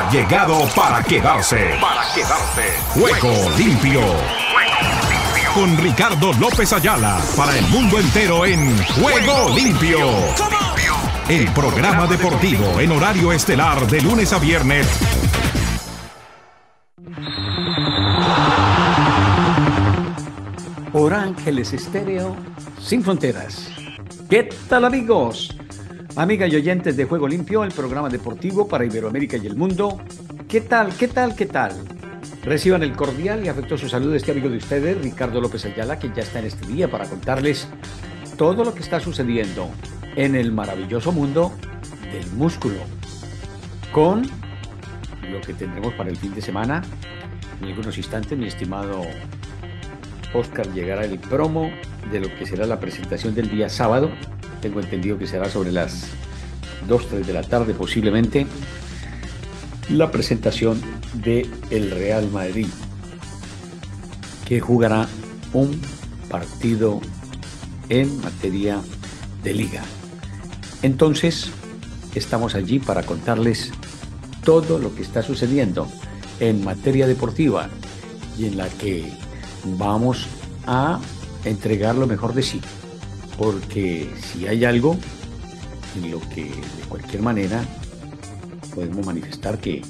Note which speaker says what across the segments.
Speaker 1: ha llegado para quedarse. Para quedarse. Juego limpio. Con Ricardo López Ayala para el mundo entero en Juego limpio. El programa deportivo en horario estelar de lunes a viernes.
Speaker 2: Por Ángeles Estéreo sin fronteras. ¿Qué tal amigos? Amigas y oyentes de Juego Limpio, el programa deportivo para Iberoamérica y el mundo. ¿Qué tal? ¿Qué tal? ¿Qué tal? Reciban el cordial y afectuoso saludo de este amigo de ustedes, Ricardo López Ayala, que ya está en este día para contarles todo lo que está sucediendo en el maravilloso mundo del músculo. Con lo que tendremos para el fin de semana. En algunos instantes, mi estimado Oscar llegará el promo de lo que será la presentación del día sábado tengo entendido que será sobre las 2, 3 de la tarde posiblemente, la presentación de el Real Madrid, que jugará un partido en materia de liga. Entonces, estamos allí para contarles todo lo que está sucediendo en materia deportiva y en la que vamos a entregar lo mejor de sí porque si hay algo en lo que de cualquier manera podemos manifestar que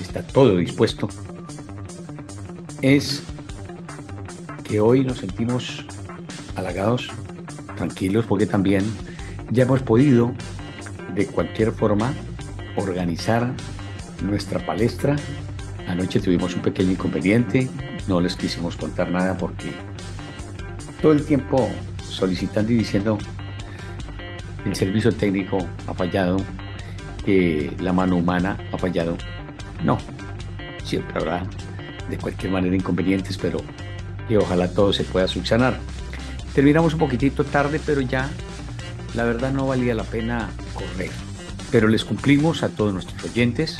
Speaker 2: está todo dispuesto, es que hoy nos sentimos halagados, tranquilos, porque también ya hemos podido de cualquier forma organizar nuestra palestra. Anoche tuvimos un pequeño inconveniente, no les quisimos contar nada porque todo el tiempo solicitando y diciendo el servicio técnico ha fallado, que la mano humana ha fallado. No, siempre habrá de cualquier manera inconvenientes, pero que ojalá todo se pueda subsanar. Terminamos un poquitito tarde, pero ya la verdad no valía la pena correr. Pero les cumplimos a todos nuestros oyentes,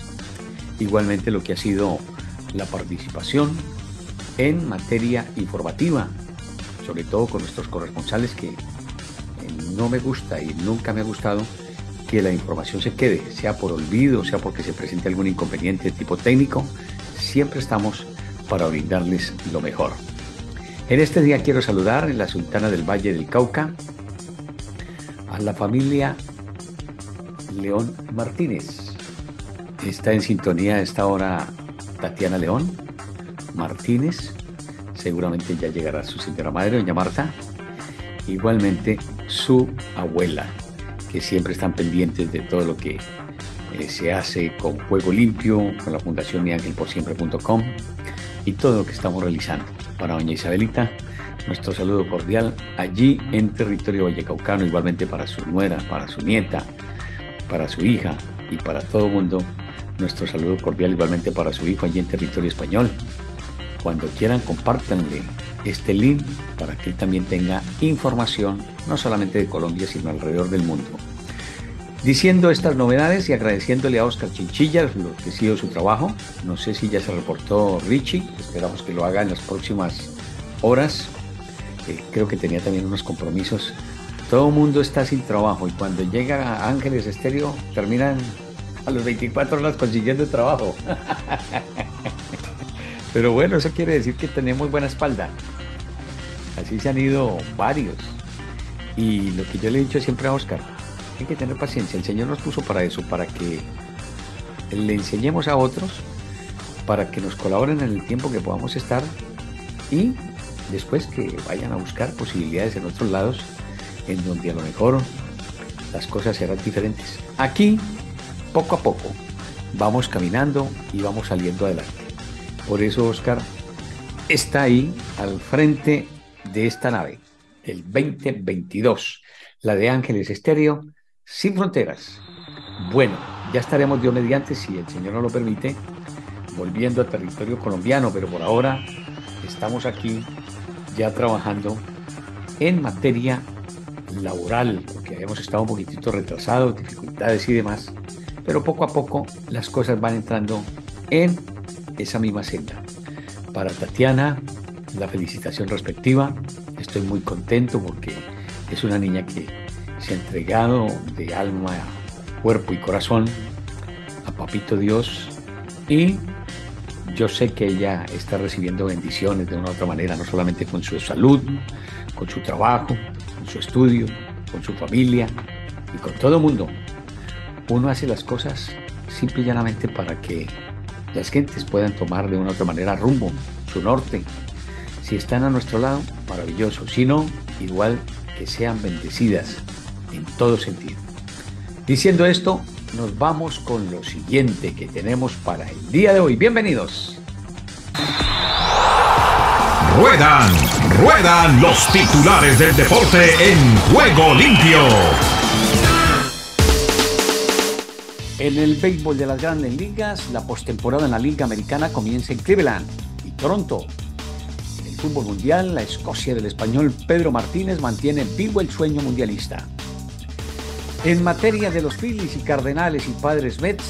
Speaker 2: igualmente lo que ha sido la participación en materia informativa sobre todo con nuestros corresponsales que no me gusta y nunca me ha gustado que la información se quede, sea por olvido, sea porque se presente algún inconveniente de tipo técnico, siempre estamos para brindarles lo mejor. En este día quiero saludar en la Sultana del Valle del Cauca a la familia León Martínez. Está en sintonía esta hora Tatiana León Martínez, seguramente ya llegará su señora madre, doña Marta. Igualmente su abuela, que siempre están pendientes de todo lo que eh, se hace con Juego Limpio, con la Fundación miangelporsiempre.com y todo lo que estamos realizando. Para doña Isabelita, nuestro saludo cordial allí en territorio vallecaucano, igualmente para su nuera, para su nieta, para su hija y para todo el mundo. Nuestro saludo cordial igualmente para su hijo allí en territorio español cuando quieran, compártanle este link para que él también tenga información, no solamente de Colombia, sino alrededor del mundo. Diciendo estas novedades y agradeciéndole a Oscar Chinchilla lo que ha sido su trabajo. No sé si ya se reportó Richie, esperamos que lo haga en las próximas horas. Eh, creo que tenía también unos compromisos. Todo el mundo está sin trabajo y cuando llega Ángeles Estéreo terminan a los 24 horas consiguiendo trabajo. Pero bueno, eso quiere decir que tenemos buena espalda. Así se han ido varios. Y lo que yo le he dicho siempre a Oscar, hay que tener paciencia. El Señor nos puso para eso, para que le enseñemos a otros, para que nos colaboren en el tiempo que podamos estar y después que vayan a buscar posibilidades en otros lados en donde a lo mejor las cosas serán diferentes. Aquí, poco a poco, vamos caminando y vamos saliendo adelante. Por eso Oscar está ahí al frente de esta nave, el 2022, la de Ángeles Estéreo, sin fronteras. Bueno, ya estaremos Dios mediante, si el Señor nos lo permite, volviendo a territorio colombiano, pero por ahora estamos aquí ya trabajando en materia laboral, porque hemos estado un poquitito retrasados, dificultades y demás, pero poco a poco las cosas van entrando en esa misma senda. Para Tatiana, la felicitación respectiva. Estoy muy contento porque es una niña que se ha entregado de alma, cuerpo y corazón a Papito Dios Y yo sé que ella está recibiendo bendiciones de una u otra manera, no solamente con su salud, con su trabajo, con su estudio, con su familia y con todo el mundo. Uno hace las cosas simple y llanamente para que las gentes puedan tomar de una otra manera rumbo, su norte. Si están a nuestro lado, maravilloso. Si no, igual que sean bendecidas en todo sentido. Diciendo esto, nos vamos con lo siguiente que tenemos para el día de hoy. Bienvenidos.
Speaker 1: Ruedan, ruedan los titulares del deporte en juego limpio.
Speaker 2: En el béisbol de las grandes ligas, la postemporada en la Liga Americana comienza en Cleveland y Toronto. En el fútbol mundial, la Escocia del español Pedro Martínez mantiene vivo el sueño mundialista. En materia de los Phillies y Cardenales y Padres Mets,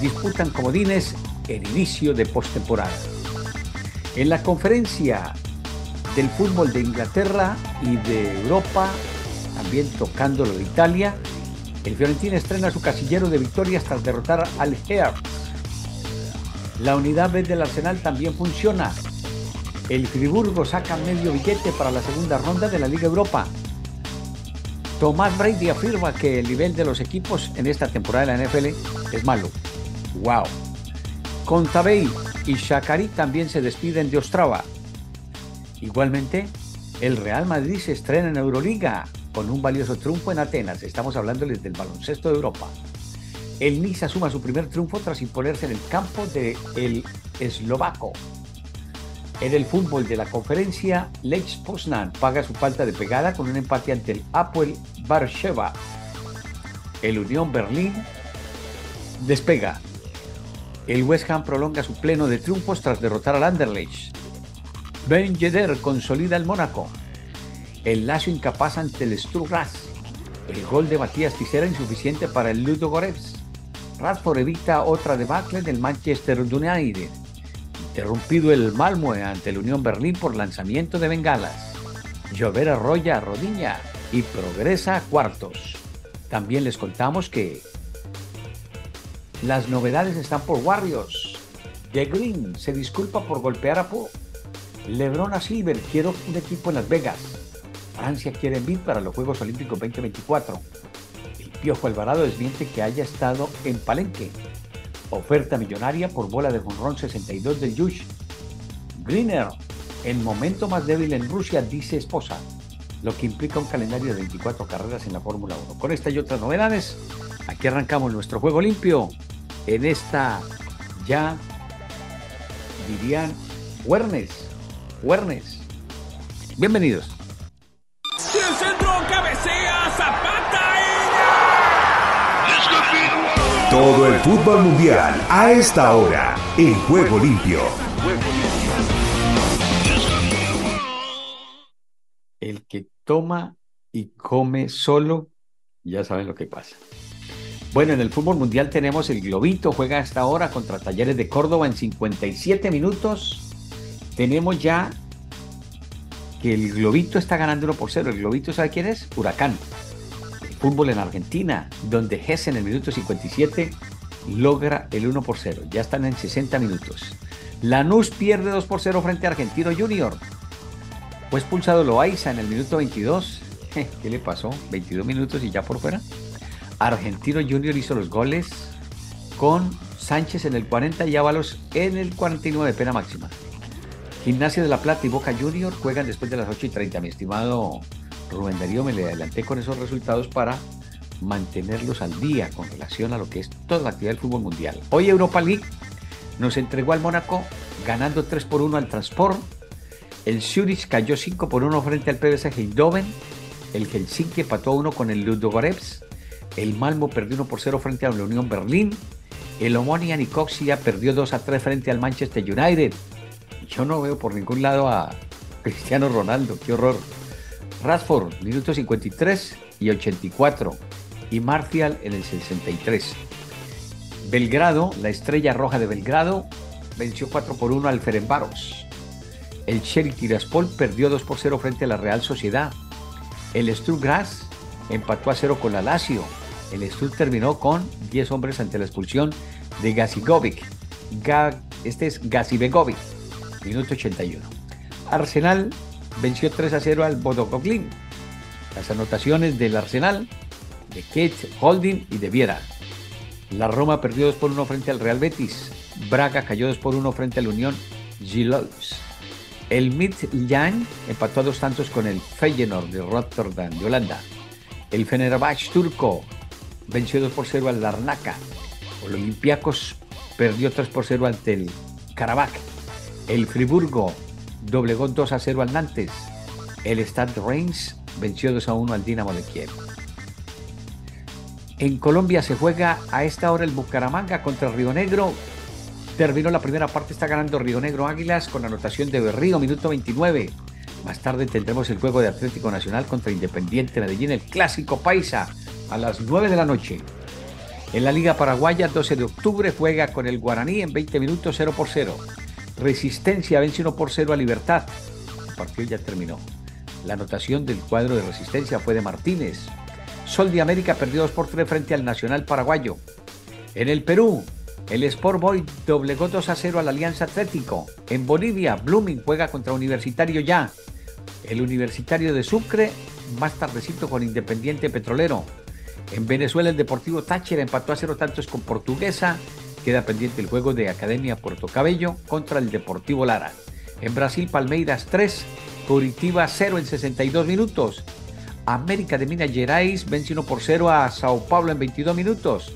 Speaker 2: disputan comodines el inicio de postemporada. En la conferencia del fútbol de Inglaterra y de Europa, también tocando lo de Italia, el Fiorentina estrena su casillero de victorias tras derrotar al Hearts. La unidad B del Arsenal también funciona. El Friburgo saca medio billete para la segunda ronda de la Liga Europa Tomás Brady afirma que el nivel de los equipos en esta temporada de la NFL es malo. ¡Wow! Contabey y Shakari también se despiden de Ostrava. Igualmente, el Real Madrid se estrena en Euroliga con un valioso triunfo en Atenas. Estamos hablándoles del baloncesto de Europa. El Niza suma su primer triunfo tras imponerse en el campo del el eslovaco en el fútbol de la conferencia, Lech Poznan paga su falta de pegada con un empate ante el Apple Barsheva. El Unión Berlín despega. El West Ham prolonga su pleno de triunfos tras derrotar al Anderlecht. Ben consolida el Mónaco. El Lazio incapaz ante el Strugras. El gol de Matías Tisera insuficiente para el Ludo Goretz. Radford evita otra debacle del Manchester United interrumpido el Malmo ante la Unión Berlín por lanzamiento de bengalas. Llover arrolla a Rodilla y progresa a cuartos. También les contamos que las novedades están por Warriors. The Green se disculpa por golpear a Po. Lebron a Silver quiere un equipo en Las Vegas. Francia quiere envid para los Juegos Olímpicos 2024. El Piojo Alvarado desmiente que haya estado en Palenque Oferta millonaria por bola de jonrón 62 del Yush. Greener, el momento más débil en Rusia, dice esposa, lo que implica un calendario de 24 carreras en la Fórmula 1. Con esta y otras novedades, aquí arrancamos nuestro juego limpio en esta ya, dirían, Huernes. Huernes. Bienvenidos.
Speaker 1: Todo el fútbol mundial a esta hora en Juego Limpio.
Speaker 2: El que toma y come solo, ya saben lo que pasa. Bueno, en el fútbol mundial tenemos el Globito, juega hasta ahora contra Talleres de Córdoba en 57 minutos. Tenemos ya que el Globito está ganando 1 por 0. ¿El Globito sabe quién es? Huracán fútbol en Argentina, donde Hesse en el minuto 57 logra el 1 por 0. Ya están en 60 minutos. Lanús pierde 2 por 0 frente a Argentino Junior. Fue expulsado Loaiza en el minuto 22. ¿Qué le pasó? 22 minutos y ya por fuera. Argentino Junior hizo los goles con Sánchez en el 40 y Ábalos en el 49, pena máxima. Gimnasia de la Plata y Boca Junior juegan después de las 8 y 30, mi estimado Rubén Darío me le adelanté con esos resultados para mantenerlos al día con relación a lo que es toda la actividad del fútbol mundial. Hoy Europa League nos entregó al Mónaco ganando 3 por 1 al Transport. El Zurich cayó 5 por 1 frente al PSV Eindhoven. El Helsinki empató 1 con el Ludogorets. El Malmo perdió 1 por 0 frente a la Unión Berlín. El Omonia Nicosia perdió 2 a 3 frente al Manchester United. Yo no veo por ningún lado a Cristiano Ronaldo, qué horror. Radford, minuto 53 y 84. Y Martial en el 63. Belgrado, la estrella roja de Belgrado, venció 4 por 1 al Ferenbaros. El Cherry Tiraspol perdió 2 por 0 frente a la Real Sociedad. El Stuttgart empató a 0 con la Lazio. El Stutt terminó con 10 hombres ante la expulsión de Gazigovic. este es Begovic, minuto 81. Arsenal venció 3 a 0 al Bodocoglin. Las anotaciones del Arsenal, de Kate Holding y de Viera. La Roma perdió 2 por 1 frente al Real Betis. Braga cayó 2 por 1 frente al Unión Gilos. El Midtjylland empató a dos tantos con el Feyenoord de Rotterdam de Holanda. El Fenerbahce turco venció 2 por 0 al Larnaca. El Olympiacos perdió 3 por 0 ante el Karabakh. El Friburgo doblegó 2 a 0 al Nantes. El Stade Reims venció 2 a 1 al Dinamo de Kiev. En Colombia se juega a esta hora el Bucaramanga contra Río Negro. Terminó la primera parte, está ganando Río Negro Águilas con anotación de Berrío, minuto 29. Más tarde tendremos el juego de Atlético Nacional contra Independiente Medellín, el clásico paisa, a las 9 de la noche. En la Liga Paraguaya, 12 de octubre, juega con el Guaraní en 20 minutos 0 por 0. Resistencia vence 1 por 0 a Libertad. El partido ya terminó. La anotación del cuadro de Resistencia fue de Martínez. Sol de América perdió 2 por 3 frente al Nacional Paraguayo. En el Perú, el Sport Boy doblegó 2 a 0 al Alianza Atlético. En Bolivia, Blooming juega contra Universitario ya. El Universitario de Sucre, más tardecito con Independiente Petrolero. En Venezuela el Deportivo Táchira empató a cero tantos con Portuguesa. Queda pendiente el juego de Academia Puerto Cabello contra el Deportivo Lara. En Brasil Palmeiras 3, Curitiba 0 en 62 minutos. América de Minas Gerais vence 1 por 0 a Sao Paulo en 22 minutos.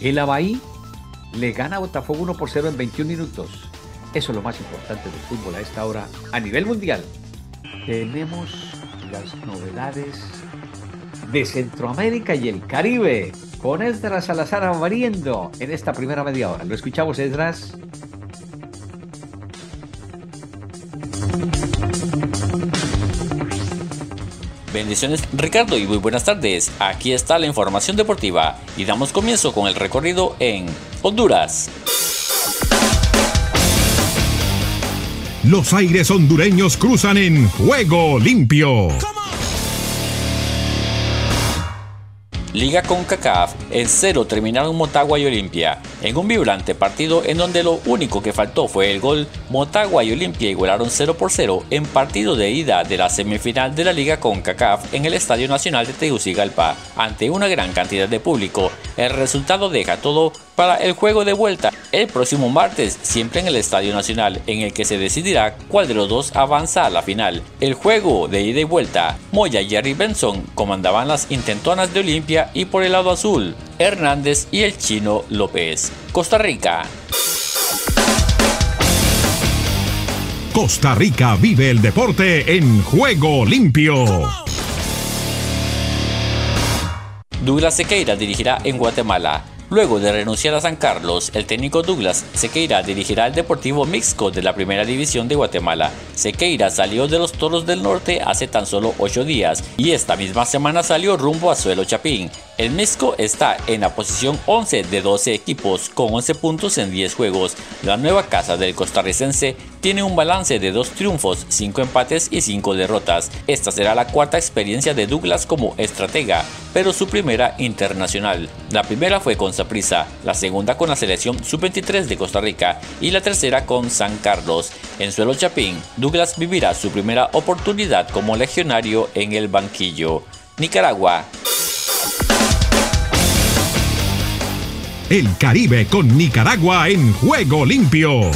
Speaker 2: El Abahí le gana a Botafogo 1 por 0 en 21 minutos. Eso es lo más importante del fútbol a esta hora a nivel mundial. Tenemos las novedades de Centroamérica y el Caribe con Esdras Salazar abriendo en esta primera media hora. Lo escuchamos, Esdras.
Speaker 3: Bendiciones Ricardo y muy buenas tardes. Aquí está la información deportiva y damos comienzo con el recorrido en Honduras.
Speaker 1: Los aires hondureños cruzan en juego limpio.
Speaker 3: Liga con CACAF en cero terminaron Motagua y Olimpia, en un vibrante partido en donde lo único que faltó fue el gol, Motagua y Olimpia igualaron 0 por 0 en partido de ida de la semifinal de la Liga con CACAF en el Estadio Nacional de Tegucigalpa, ante una gran cantidad de público. El resultado deja todo para el juego de vuelta el próximo martes, siempre en el Estadio Nacional, en el que se decidirá cuál de los dos avanza a la final. El juego de ida y vuelta, Moya y Jerry Benson comandaban las intentonas de Olimpia y por el lado azul, Hernández y el chino López. Costa Rica.
Speaker 1: Costa Rica vive el deporte en juego limpio.
Speaker 3: Douglas Sequeira dirigirá en Guatemala. Luego de renunciar a San Carlos, el técnico Douglas Sequeira dirigirá el Deportivo Mixco de la Primera División de Guatemala. Sequeira salió de los Toros del Norte hace tan solo 8 días y esta misma semana salió rumbo a Suelo Chapín. El Mixco está en la posición 11 de 12 equipos con 11 puntos en 10 juegos. La nueva casa del costarricense tiene un balance de 2 triunfos, 5 empates y 5 derrotas. Esta será la cuarta experiencia de Douglas como estratega, pero su primera internacional. La primera fue con Saprissa, la segunda con la selección sub-23 de Costa Rica y la tercera con San Carlos. En suelo Chapín, Douglas vivirá su primera oportunidad como legionario en el banquillo. Nicaragua.
Speaker 1: El Caribe con Nicaragua en juego limpio.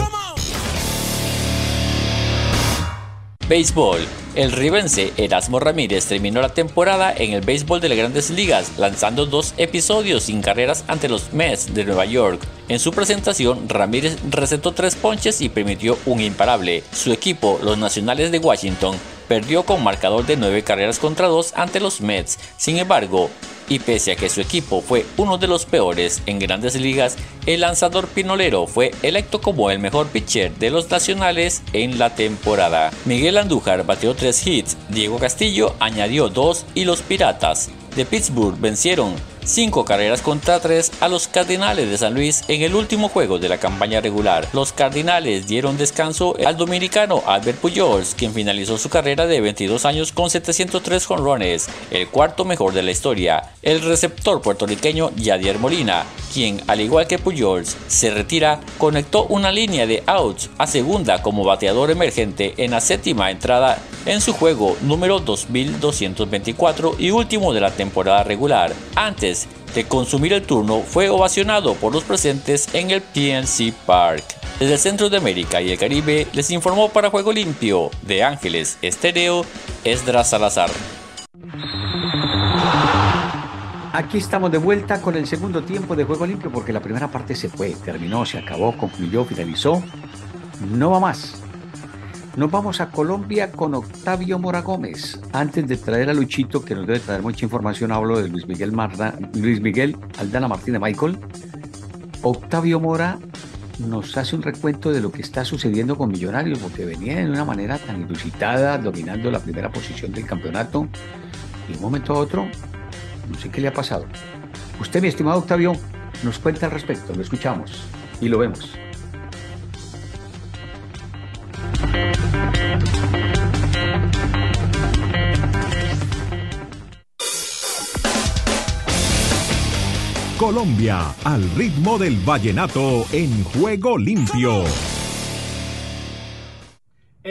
Speaker 3: Béisbol. El ribense Erasmo Ramírez terminó la temporada en el béisbol de las grandes ligas, lanzando dos episodios sin carreras ante los Mets de Nueva York. En su presentación, Ramírez recetó tres ponches y permitió un imparable. Su equipo, los Nacionales de Washington, perdió con marcador de nueve carreras contra dos ante los Mets. Sin embargo, y pese a que su equipo fue uno de los peores en grandes ligas, el lanzador pinolero fue electo como el mejor pitcher de los nacionales en la temporada. Miguel Andújar bateó tres hits, Diego Castillo añadió dos y los Piratas de Pittsburgh vencieron 5 carreras contra 3 a los Cardinales de San Luis en el último juego de la campaña regular. Los Cardinales dieron descanso al dominicano Albert Pujols, quien finalizó su carrera de 22 años con 703 jonrones, el cuarto mejor de la historia. El receptor puertorriqueño Yadier Molina quien, al igual que Pujols, se retira, conectó una línea de outs a segunda como bateador emergente en la séptima entrada en su juego número 2224 y último de la temporada regular. Antes de consumir el turno, fue ovacionado por los presentes en el PNC Park. Desde el centro de América y el Caribe les informó para Juego Limpio de Ángeles Estéreo Esdras Salazar.
Speaker 2: Aquí estamos de vuelta con el segundo tiempo de Juego Limpio porque la primera parte se fue, terminó, se acabó, concluyó, finalizó. No va más. Nos vamos a Colombia con Octavio Mora Gómez. Antes de traer a Luchito, que nos debe traer mucha información, hablo de Luis Miguel, Marda, Luis Miguel Aldana Martínez Michael. Octavio Mora nos hace un recuento de lo que está sucediendo con Millonarios, porque venía de una manera tan inusitada, dominando la primera posición del campeonato, y de un momento a otro no sé qué le ha pasado. Usted, mi estimado Octavio, nos cuenta al respecto, lo escuchamos y lo vemos.
Speaker 1: Colombia, al ritmo del vallenato en juego limpio.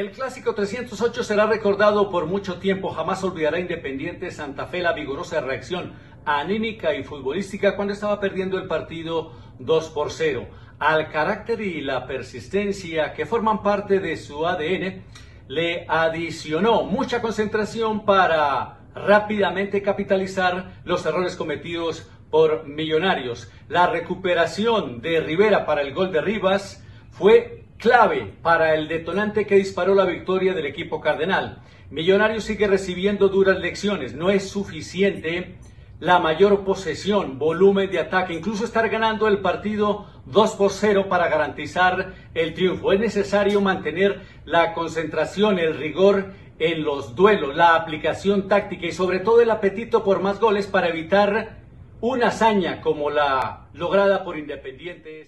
Speaker 4: El clásico 308 será recordado por mucho tiempo. Jamás olvidará Independiente Santa Fe la vigorosa reacción anímica y futbolística cuando estaba perdiendo el partido 2 por 0. Al carácter y la persistencia que forman parte de su ADN, le adicionó mucha concentración para rápidamente capitalizar los errores cometidos por Millonarios. La recuperación de Rivera para el gol de Rivas fue clave para el detonante que disparó la victoria del equipo cardenal. Millonarios sigue recibiendo duras lecciones, no es suficiente la mayor posesión, volumen de ataque, incluso estar ganando el partido 2 por 0 para garantizar el triunfo. Es necesario mantener la concentración, el rigor en los duelos, la aplicación táctica y sobre todo el apetito por más goles para evitar una hazaña como la lograda por Independiente.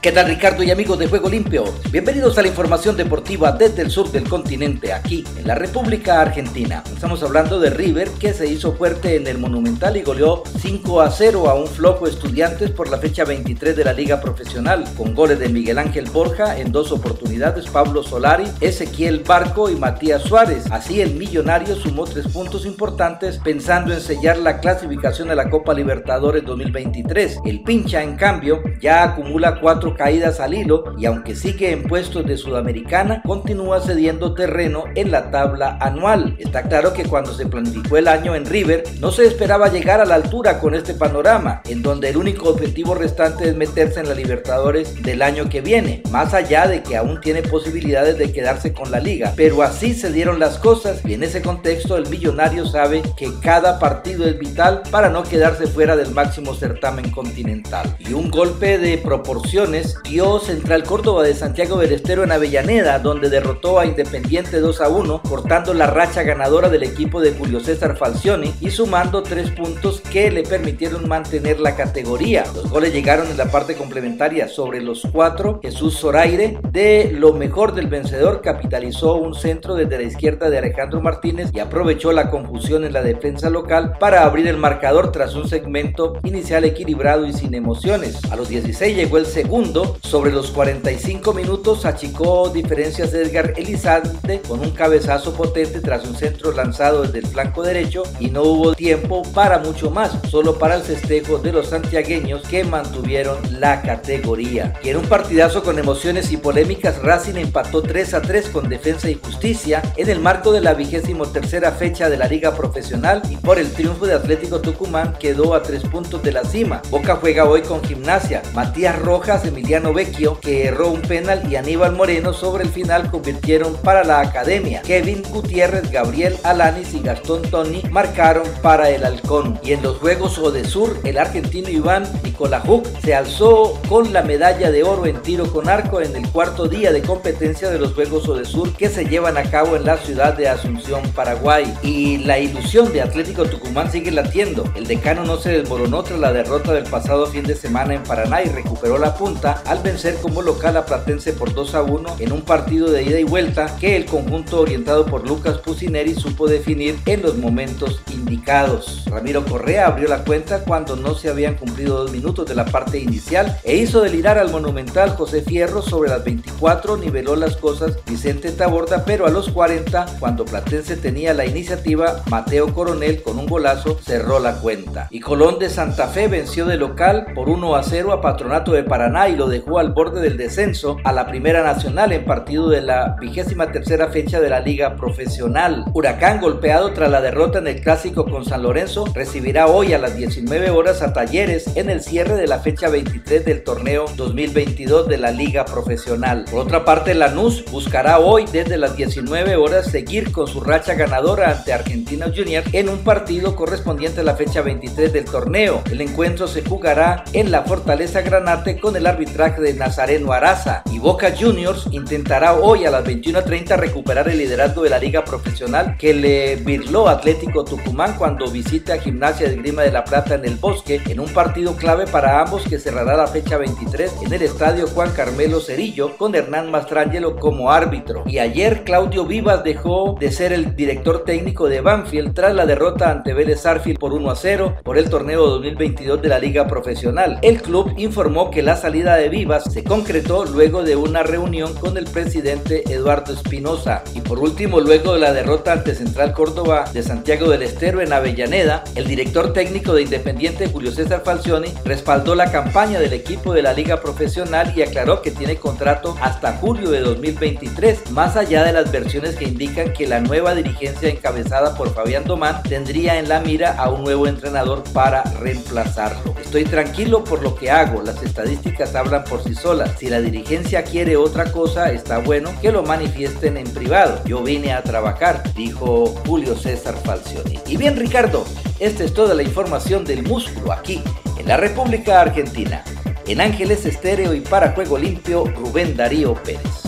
Speaker 5: ¿Qué tal Ricardo y amigos de Juego Limpio? Bienvenidos a la información deportiva desde el sur del continente, aquí en la República Argentina. Estamos hablando de River que se hizo fuerte en el Monumental y goleó 5 a 0 a un flojo estudiantes por la fecha 23 de la Liga Profesional, con goles de Miguel Ángel Borja en dos oportunidades, Pablo Solari, Ezequiel Barco y Matías Suárez. Así el millonario sumó tres puntos importantes pensando en sellar la clasificación a la Copa Libertadores 2023. El pincha, en cambio, ya acumula cuatro caídas al hilo y aunque sigue en puestos de Sudamericana, continúa cediendo terreno en la tabla anual. Está claro que cuando se planificó el año en River, no se esperaba llegar a la altura con este panorama, en donde el único objetivo restante es meterse en la Libertadores del año que viene, más allá de que aún tiene posibilidades de quedarse con la liga. Pero así se dieron las cosas y en ese contexto el millonario sabe que cada partido es vital para no quedarse fuera del máximo certamen continental. Y un golpe de proporciones dio Central Córdoba de Santiago del Estero en Avellaneda, donde derrotó a Independiente 2 a 1, cortando la racha ganadora del equipo de Julio César Falcioni y sumando tres puntos que le permitieron mantener la categoría. Los goles llegaron en la parte complementaria sobre los cuatro. Jesús Zoraire, de lo mejor del vencedor, capitalizó un centro desde la izquierda de Alejandro Martínez y aprovechó la confusión en la defensa local para abrir el marcador tras un segmento inicial equilibrado y sin emociones. A los 16 llegó el segundo sobre los 45 minutos achicó diferencias Edgar Elizalde con un cabezazo potente tras un centro lanzado desde el flanco derecho y no hubo tiempo para mucho más, solo para el festejo de los santiagueños que mantuvieron la categoría. Y en un partidazo con emociones y polémicas, Racing empató 3 a 3 con Defensa y Justicia en el marco de la vigésimo tercera fecha de la Liga Profesional y por el triunfo de Atlético Tucumán quedó a 3 puntos de la cima. Boca juega hoy con Gimnasia. Matías Rojas en Emiliano Vecchio, que erró un penal, y Aníbal Moreno sobre el final convirtieron para la academia. Kevin Gutiérrez, Gabriel Alanis y Gastón Tony marcaron para el Halcón. Y en los Juegos Odesur, el argentino Iván Nicolajuk se alzó con la medalla de oro en tiro con arco en el cuarto día de competencia de los Juegos Odesur que se llevan a cabo en la ciudad de Asunción, Paraguay. Y la ilusión de Atlético Tucumán sigue latiendo. El decano no se desmoronó tras la derrota del pasado fin de semana en Paraná y recuperó la punta Al vencer como local a Platense por 2 a 1 en un partido de ida y vuelta que el conjunto orientado por Lucas Pusineri supo definir en los momentos indicados. Ramiro Correa abrió la cuenta cuando no se habían cumplido dos minutos de la parte inicial e hizo delirar al monumental José Fierro sobre las 24, niveló las cosas Vicente Taborda, pero a los 40, cuando Platense tenía la iniciativa, Mateo Coronel con un golazo cerró la cuenta. Y Colón de Santa Fe venció de local por 1 a 0 a Patronato de Paraná y lo dejó al borde del descenso a la Primera Nacional en partido de la vigésima tercera fecha de la Liga Profesional. Huracán golpeado tras la derrota en el clásico con San Lorenzo recibirá hoy a las 19 horas a Talleres en el cierre de la fecha 23 del torneo 2022 de la Liga Profesional. Por otra parte, Lanús buscará hoy desde las 19 horas seguir con su racha ganadora ante Argentinos Junior en un partido correspondiente a la fecha 23 del torneo. El encuentro se jugará en la Fortaleza Granate con el arbitraje de Nazareno Araza y Boca Juniors intentará hoy a las 21.30 recuperar el liderazgo de la liga profesional que le virló Atlético Tucumán cuando visita a Gimnasia de Grima de la Plata en el Bosque en un partido clave para ambos que cerrará la fecha 23 en el estadio Juan Carmelo Cerillo con Hernán Mastrangelo como árbitro. Y ayer Claudio Vivas dejó de ser el director técnico de Banfield tras la derrota ante Vélez Arfield por 1 a 0 por el torneo 2022 de la liga profesional. El club informó que la salida de Vivas se concretó luego de una reunión con el presidente Eduardo Espinosa. Y por último, luego de la derrota ante Central Córdoba de Santiago del Estero en Avellaneda, el director técnico de Independiente Julio César Falcioni respaldó la campaña del equipo de la liga profesional y aclaró que tiene contrato hasta julio de 2023, más allá de las versiones que indican que la nueva dirigencia encabezada por Fabián Domán tendría en la mira a un nuevo entrenador para reemplazarlo. Estoy tranquilo por lo que hago, las estadísticas hablan por sí solas. Si la dirigencia quiere otra cosa, está bueno que lo manifiesten en privado. Yo vine a trabajar, dijo Julio César Falcioni. Y bien Ricardo, esta es toda la información del músculo aquí, en la República Argentina. En Ángeles Estéreo y para Juego Limpio, Rubén Darío Pérez.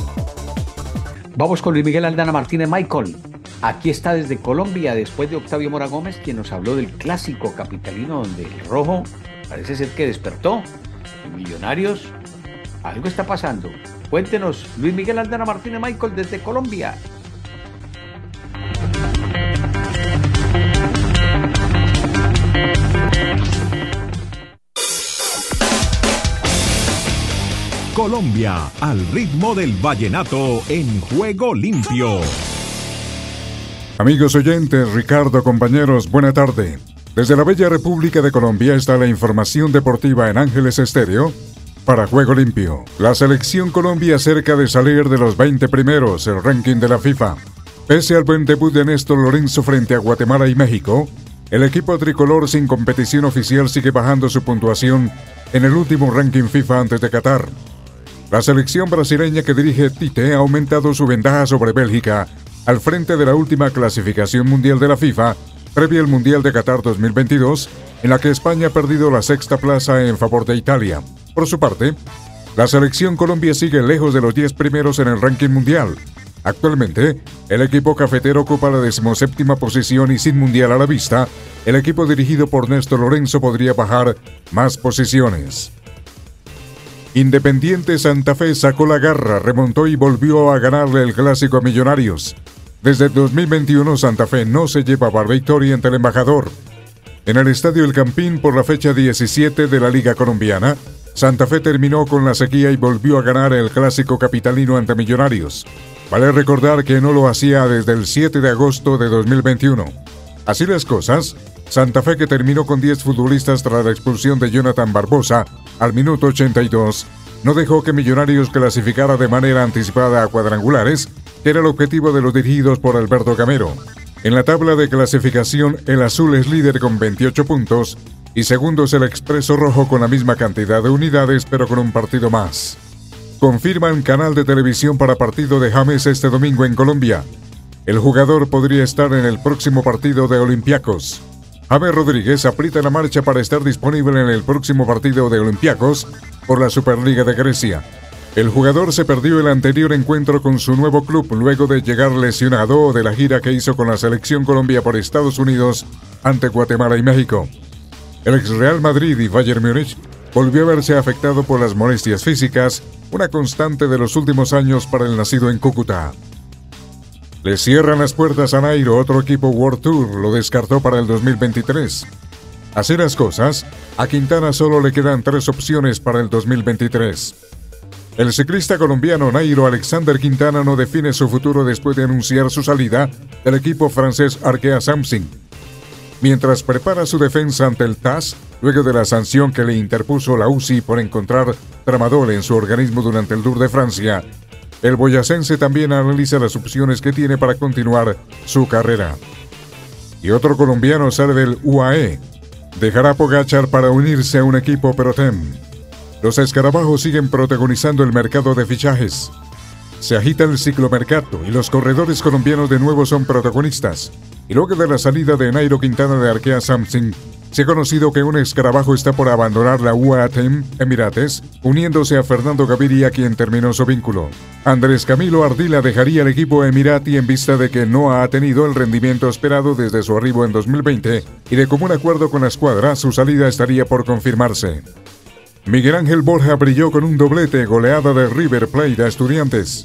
Speaker 2: Vamos con Luis Miguel Aldana Martínez Michael. Aquí está desde Colombia, después de Octavio Mora Gómez, quien nos habló del clásico capitalino donde el rojo parece ser que despertó. Millonarios, algo está pasando. Cuéntenos, Luis Miguel Aldana Martínez Michael desde Colombia.
Speaker 1: Colombia, al ritmo del vallenato en juego limpio.
Speaker 6: Amigos oyentes, Ricardo, compañeros, buena tarde. Desde la Bella República de Colombia está la información deportiva en Ángeles Estéreo para Juego Limpio. La selección Colombia cerca de salir de los 20 primeros, el ranking de la FIFA. Pese al buen debut de Néstor Lorenzo frente a Guatemala y México, el equipo tricolor sin competición oficial sigue bajando su puntuación en el último ranking FIFA antes de Qatar. La selección brasileña que dirige Tite ha aumentado su ventaja sobre Bélgica al frente de la última clasificación mundial de la FIFA, previa al Mundial de Qatar 2022, en la que España ha perdido la sexta plaza en favor de Italia. Por su parte, la selección Colombia sigue lejos de los 10 primeros en el ranking mundial. Actualmente, el equipo cafetero ocupa la decimoséptima posición y sin mundial a la vista, el equipo dirigido por Néstor Lorenzo podría bajar más posiciones. Independiente Santa Fe sacó la garra, remontó y volvió a ganarle el clásico a Millonarios. Desde 2021 Santa Fe no se llevaba victoria ante el embajador. En el Estadio El Campín por la fecha 17 de la Liga Colombiana, Santa Fe terminó con la sequía y volvió a ganar el clásico capitalino ante Millonarios. Vale recordar que no lo hacía desde el 7 de agosto de 2021. Así las cosas, Santa Fe que terminó con 10 futbolistas tras la expulsión de Jonathan Barbosa al minuto 82, no dejó que Millonarios clasificara de manera anticipada a cuadrangulares, era el objetivo de los dirigidos por Alberto Camero. En la tabla de clasificación, el azul es líder con 28 puntos y segundo es el Expreso Rojo con la misma cantidad de unidades pero con un partido más. Confirman canal de televisión para partido de James este domingo en Colombia. El jugador podría estar en el próximo partido de Olympiacos. James Rodríguez aprieta la marcha para estar disponible en el próximo partido de Olympiacos por la Superliga de Grecia. El jugador se perdió el anterior encuentro con su nuevo club luego de llegar lesionado de la gira que hizo con la selección Colombia por Estados Unidos ante Guatemala y México. El ex Real Madrid y Bayern Múnich volvió a verse afectado por las molestias físicas, una constante de los últimos años para el nacido en Cúcuta. Le cierran las puertas a Nairo, otro equipo World Tour lo descartó para el 2023. Así las cosas, a Quintana solo le quedan tres opciones para el 2023. El ciclista colombiano Nairo Alexander Quintana no define su futuro después de anunciar su salida del equipo francés Arkea Samsung. Mientras prepara su defensa ante el TAS, luego de la sanción que le interpuso la UCI por encontrar tramadol en su organismo durante el Tour de Francia, el boyacense también analiza las opciones que tiene para continuar su carrera. Y otro colombiano sale del UAE. Dejará Pogachar para unirse a un equipo Protem. Los escarabajos siguen protagonizando el mercado de fichajes. Se agita el ciclomercado y los corredores colombianos de nuevo son protagonistas. Y luego de la salida de Nairo Quintana de Arkea Samsung, se ha conocido que un escarabajo está por abandonar la UATEM Emirates, uniéndose a Fernando Gaviria quien terminó su vínculo. Andrés Camilo Ardila dejaría el equipo Emirati en vista de que no ha tenido el rendimiento esperado desde su arribo en 2020 y de común acuerdo con la escuadra su salida estaría por confirmarse. Miguel Ángel Borja brilló con un doblete goleada de River Plate a Estudiantes.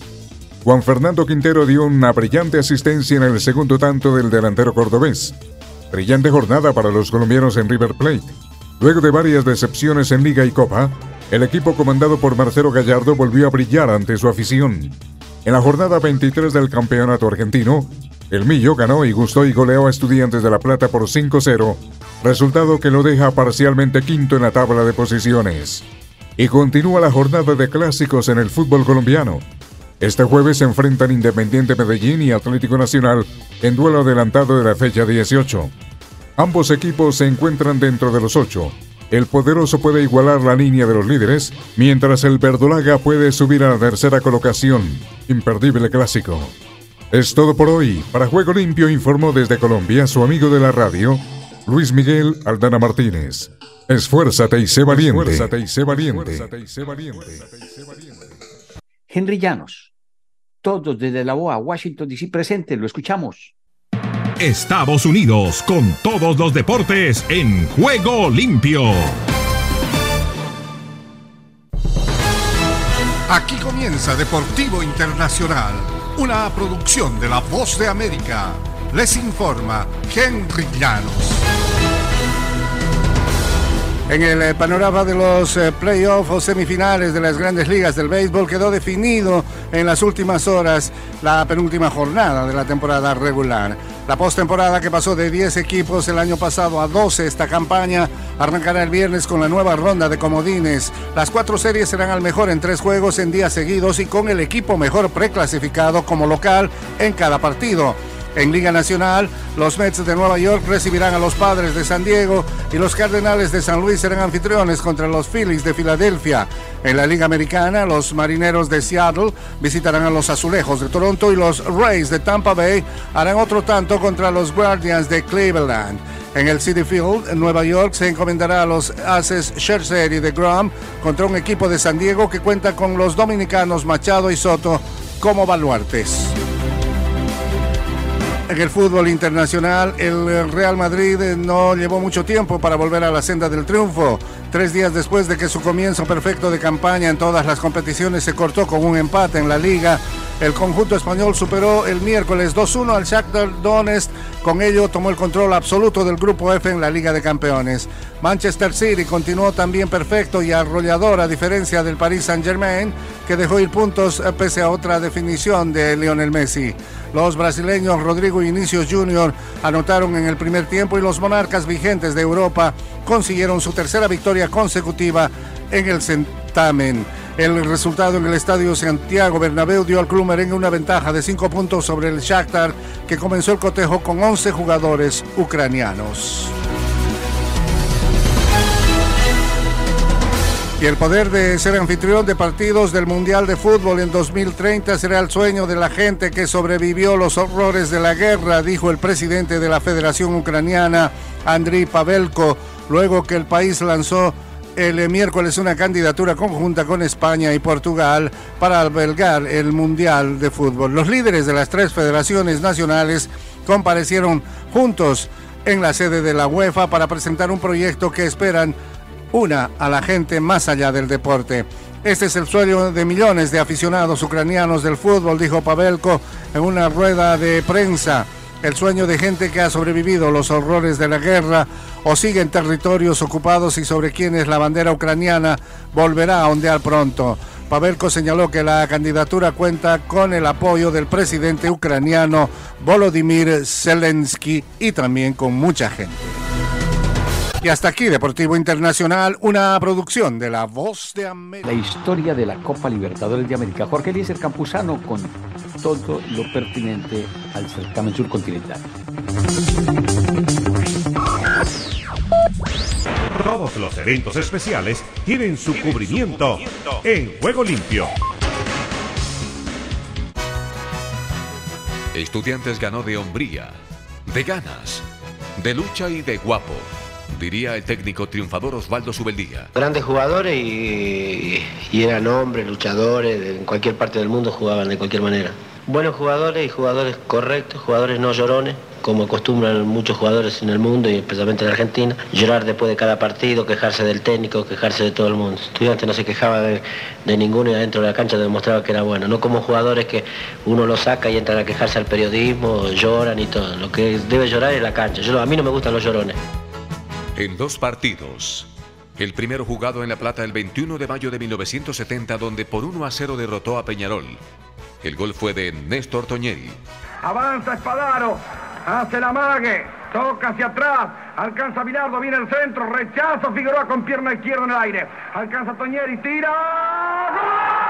Speaker 6: Juan Fernando Quintero dio una brillante asistencia en el segundo tanto del delantero cordobés. Brillante jornada para los colombianos en River Plate. Luego de varias decepciones en Liga y Copa, el equipo comandado por Marcelo Gallardo volvió a brillar ante su afición. En la jornada 23 del campeonato argentino, el Millo ganó y gustó y goleó a Estudiantes de La Plata por 5-0 resultado que lo deja parcialmente quinto en la tabla de posiciones. Y continúa la jornada de clásicos en el fútbol colombiano. Este jueves se enfrentan Independiente Medellín y Atlético Nacional en duelo adelantado de la fecha 18. Ambos equipos se encuentran dentro de los ocho. El poderoso puede igualar la línea de los líderes, mientras el verdolaga puede subir a la tercera colocación. Imperdible clásico. Es todo por hoy. Para Juego Limpio informó desde Colombia su amigo de la radio, Luis Miguel Aldana Martínez. Esfuérzate y sé valiente. Esfuérzate y sé valiente.
Speaker 2: Henry Llanos. Todos desde la OA, Washington DC presente, lo escuchamos.
Speaker 1: Estados Unidos con todos los deportes en juego limpio.
Speaker 7: Aquí comienza Deportivo Internacional, una producción de La Voz de América. Les informa Henry Llanos. En el eh, panorama de los eh, playoffs o semifinales de las grandes ligas del béisbol quedó definido en las últimas horas la penúltima jornada de la temporada regular. La postemporada que pasó de 10 equipos el año pasado a 12 esta campaña arrancará el viernes con la nueva ronda de comodines. Las cuatro series serán al mejor en tres juegos en días seguidos y con el equipo mejor preclasificado como local en cada partido. En Liga Nacional, los Mets de Nueva York recibirán a los Padres de San Diego y los Cardenales de San Luis serán anfitriones contra los Phillies de Filadelfia. En la Liga Americana, los Marineros de Seattle visitarán a los Azulejos de Toronto y los Rays de Tampa Bay harán otro tanto contra los Guardians de Cleveland. En el City Field, Nueva York, se encomendará a los Aces Scherzer y de Grom contra un equipo de San Diego que cuenta con los dominicanos Machado y Soto como baluartes. En el fútbol internacional, el Real Madrid no llevó mucho tiempo para volver a la senda del triunfo. Tres días después de que su comienzo perfecto de campaña en todas las competiciones se cortó con un empate en la liga, el conjunto español superó el miércoles 2-1 al Shakhtar Donetsk. Con ello tomó el control absoluto del grupo F en la Liga de Campeones. Manchester City continuó también perfecto y arrollador a diferencia del Paris Saint-Germain, que dejó ir puntos pese a otra definición de Lionel Messi. Los brasileños Rodrigo Inicios Jr. anotaron en el primer tiempo y los monarcas vigentes de Europa consiguieron su tercera victoria consecutiva en el certamen. El resultado en el estadio Santiago Bernabéu dio al club merengue una ventaja de 5 puntos sobre el Shakhtar, que comenzó el cotejo con 11 jugadores ucranianos. Y el poder de ser anfitrión de partidos del Mundial de Fútbol en 2030 será el sueño de la gente que sobrevivió los horrores de la guerra, dijo el presidente de la Federación Ucraniana, Andriy Pavelko, luego que el país lanzó el miércoles una candidatura conjunta con España y Portugal para albergar el Mundial de Fútbol. Los líderes de las tres federaciones nacionales comparecieron juntos en la sede de la UEFA para presentar un proyecto que esperan una a la gente más allá del deporte. Este es el sueño de millones de aficionados ucranianos del fútbol, dijo Pavelko en una rueda de prensa. El sueño de gente que ha sobrevivido los horrores de la guerra o sigue en territorios ocupados y sobre quienes la bandera ucraniana volverá a ondear pronto. Pavelko señaló que la candidatura cuenta con el apoyo del presidente ucraniano Volodymyr Zelensky y también con mucha gente. Y hasta aquí Deportivo Internacional, una producción de La Voz de América.
Speaker 2: La historia de la Copa Libertadores de América. Jorge Eliezer Campuzano con todo lo pertinente al certamen surcontinental.
Speaker 1: Todos los eventos especiales tienen su cubrimiento en Juego Limpio.
Speaker 8: Estudiantes ganó de hombría, de ganas, de lucha y de guapo, diría el técnico triunfador Osvaldo Subeldía.
Speaker 9: Grandes jugadores y, eran hombres, luchadores, en cualquier parte del mundo jugaban de cualquier manera. Buenos jugadores y jugadores correctos, jugadores no llorones, como acostumbran muchos jugadores en el mundo y especialmente en Argentina, llorar después de cada partido, quejarse del técnico, quejarse de todo el mundo. Estudiante no se quejaba de, de ninguno y adentro de la cancha demostraba que era bueno, no como jugadores que uno lo saca y entran a quejarse al periodismo, lloran y todo. Lo que debe llorar es la cancha. Yo, a mí no me gustan los llorones.
Speaker 8: En dos partidos. El primero jugado en La Plata el 21 de mayo de 1970, donde por 1 a 0 derrotó a Peñarol. El gol fue de Néstor Toñeri.
Speaker 10: Avanza Espadaro, hace la mague, toca hacia atrás, alcanza Bilardo, viene el centro, rechazo Figueroa con pierna izquierda en el aire, alcanza Toñeri, tira.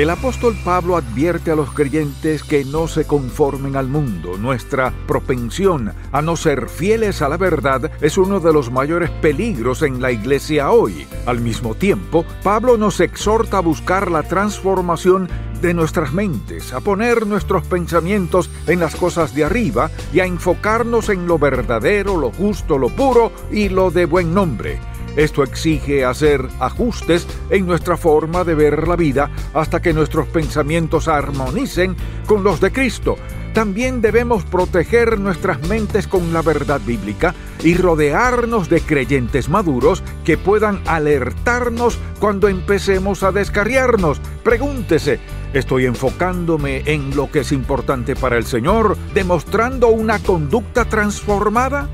Speaker 11: El apóstol Pablo advierte a los creyentes que no se conformen al mundo. Nuestra propensión a no ser fieles a la verdad es uno de los mayores peligros en la iglesia hoy. Al mismo tiempo, Pablo nos exhorta a buscar la transformación de nuestras mentes, a poner nuestros pensamientos en las cosas de arriba y a enfocarnos en lo verdadero, lo justo, lo puro y lo de buen nombre. Esto exige hacer ajustes en nuestra forma de ver la vida hasta que nuestros pensamientos armonicen con los de Cristo. También debemos proteger nuestras mentes con la verdad bíblica y rodearnos de creyentes maduros que puedan alertarnos cuando empecemos a descarriarnos. Pregúntese, ¿estoy enfocándome en lo que es importante para el Señor, demostrando una conducta transformada?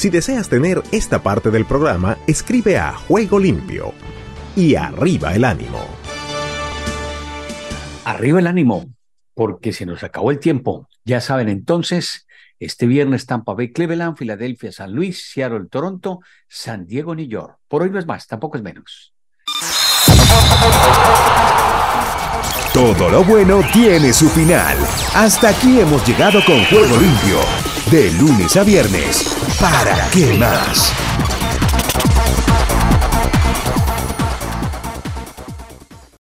Speaker 12: Si deseas tener esta parte del programa, escribe a Juego Limpio y arriba el ánimo.
Speaker 2: Arriba el ánimo, porque se nos acabó el tiempo. Ya saben entonces, este viernes Tampa Bay, Cleveland, Filadelfia, San Luis, Seattle, Toronto, San Diego, New York. Por hoy no es más, tampoco es menos.
Speaker 12: Todo lo bueno tiene su final. Hasta aquí hemos llegado con Juego Limpio. De lunes a viernes. ¿Para qué más?